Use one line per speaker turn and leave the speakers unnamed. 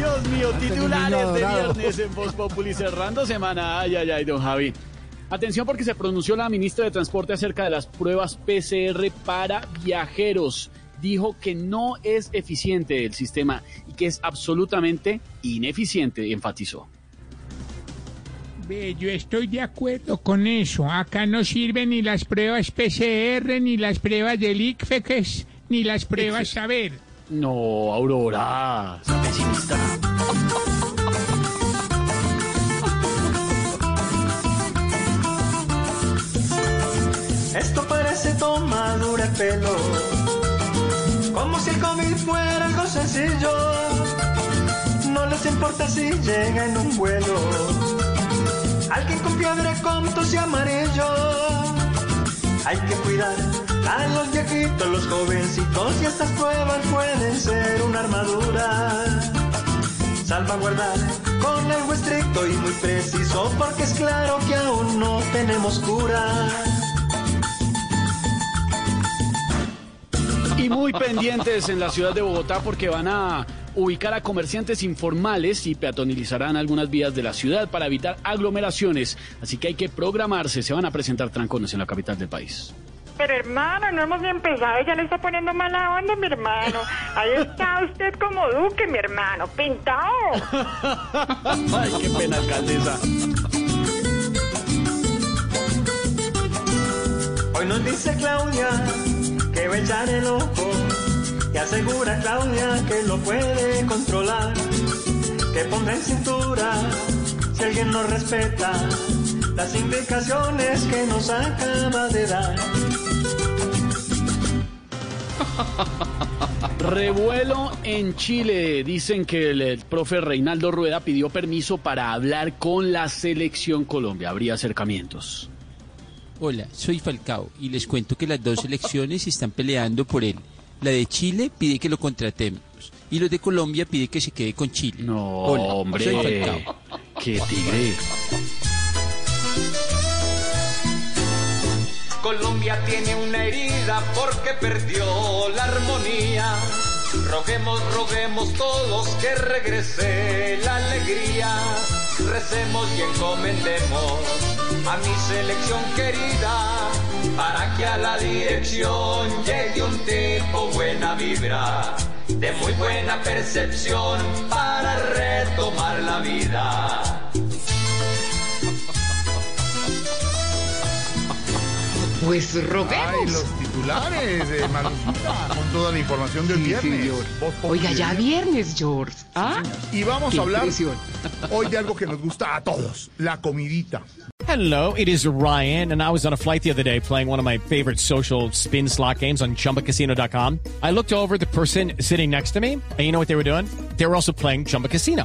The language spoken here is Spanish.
Dios mío, titulares de viernes en Voz Populi cerrando semana. Ay, ay, ay, don Javi. Atención porque se pronunció la ministra de Transporte acerca de las pruebas PCR para viajeros. Dijo que no es eficiente el sistema y que es absolutamente ineficiente, enfatizó.
Ve, yo estoy de acuerdo con eso. Acá no sirven ni las pruebas PCR, ni las pruebas del ICFEX, ni las pruebas saber.
No, Aurora, pesimista.
Esto parece tomadura de pelo, como si el COVID fuera algo sencillo. No les importa si llega en un vuelo, alguien con fiebre con tos y amarillo. Hay que cuidar a los viejitos, los jovencitos y estas pruebas pueden ser una armadura. Salvaguardar con algo estricto y muy preciso, porque es claro que aún no tenemos cura.
Y muy pendientes en la ciudad de Bogotá porque van a ubicar a comerciantes informales y peatonalizarán algunas vías de la ciudad para evitar aglomeraciones. Así que hay que programarse. Se van a presentar trancones en la capital del país.
Pero hermano, no hemos ni empezado ya le está poniendo mala onda, mi hermano. Ahí está usted como duque, mi hermano, pintado.
Ay, qué pena, alcaldesa.
Hoy nos dice Claudia que va a echar el ojo y asegura Claudia que lo puede controlar, que pondrá en cintura si alguien no respeta las indicaciones que nos acaba de dar.
Revuelo en Chile. Dicen que el, el profe Reinaldo Rueda pidió permiso para hablar con la selección Colombia. Habría acercamientos.
Hola, soy Falcao y les cuento que las dos selecciones están peleando por él. La de Chile pide que lo contratemos y los de Colombia pide que se quede con Chile.
No,
Hola,
hombre.
soy Falcao.
Qué tigre.
Colombia tiene una herida porque perdió la armonía. Roguemos, roguemos todos que regrese la alegría. Recemos y encomendemos a mi selección querida para que a la dirección llegue un tipo buena vibra, de muy buena percepción para retomar la vida.
Pues
Ay,
roguemos.
los titulares de Manucita, con toda la información del
Sí,
viernes.
señor. Oiga, ya viernes, George. ¿Ah?
Y vamos
Qué
a hablar
impresión.
hoy de algo que nos gusta a todos, la comidita.
Hello, it is Ryan, and I was on a flight the other day playing one of my favorite social spin slot games on chumbacasino.com. I looked over at the person sitting next to me, and you know what they were doing? They were also playing Chumba Casino.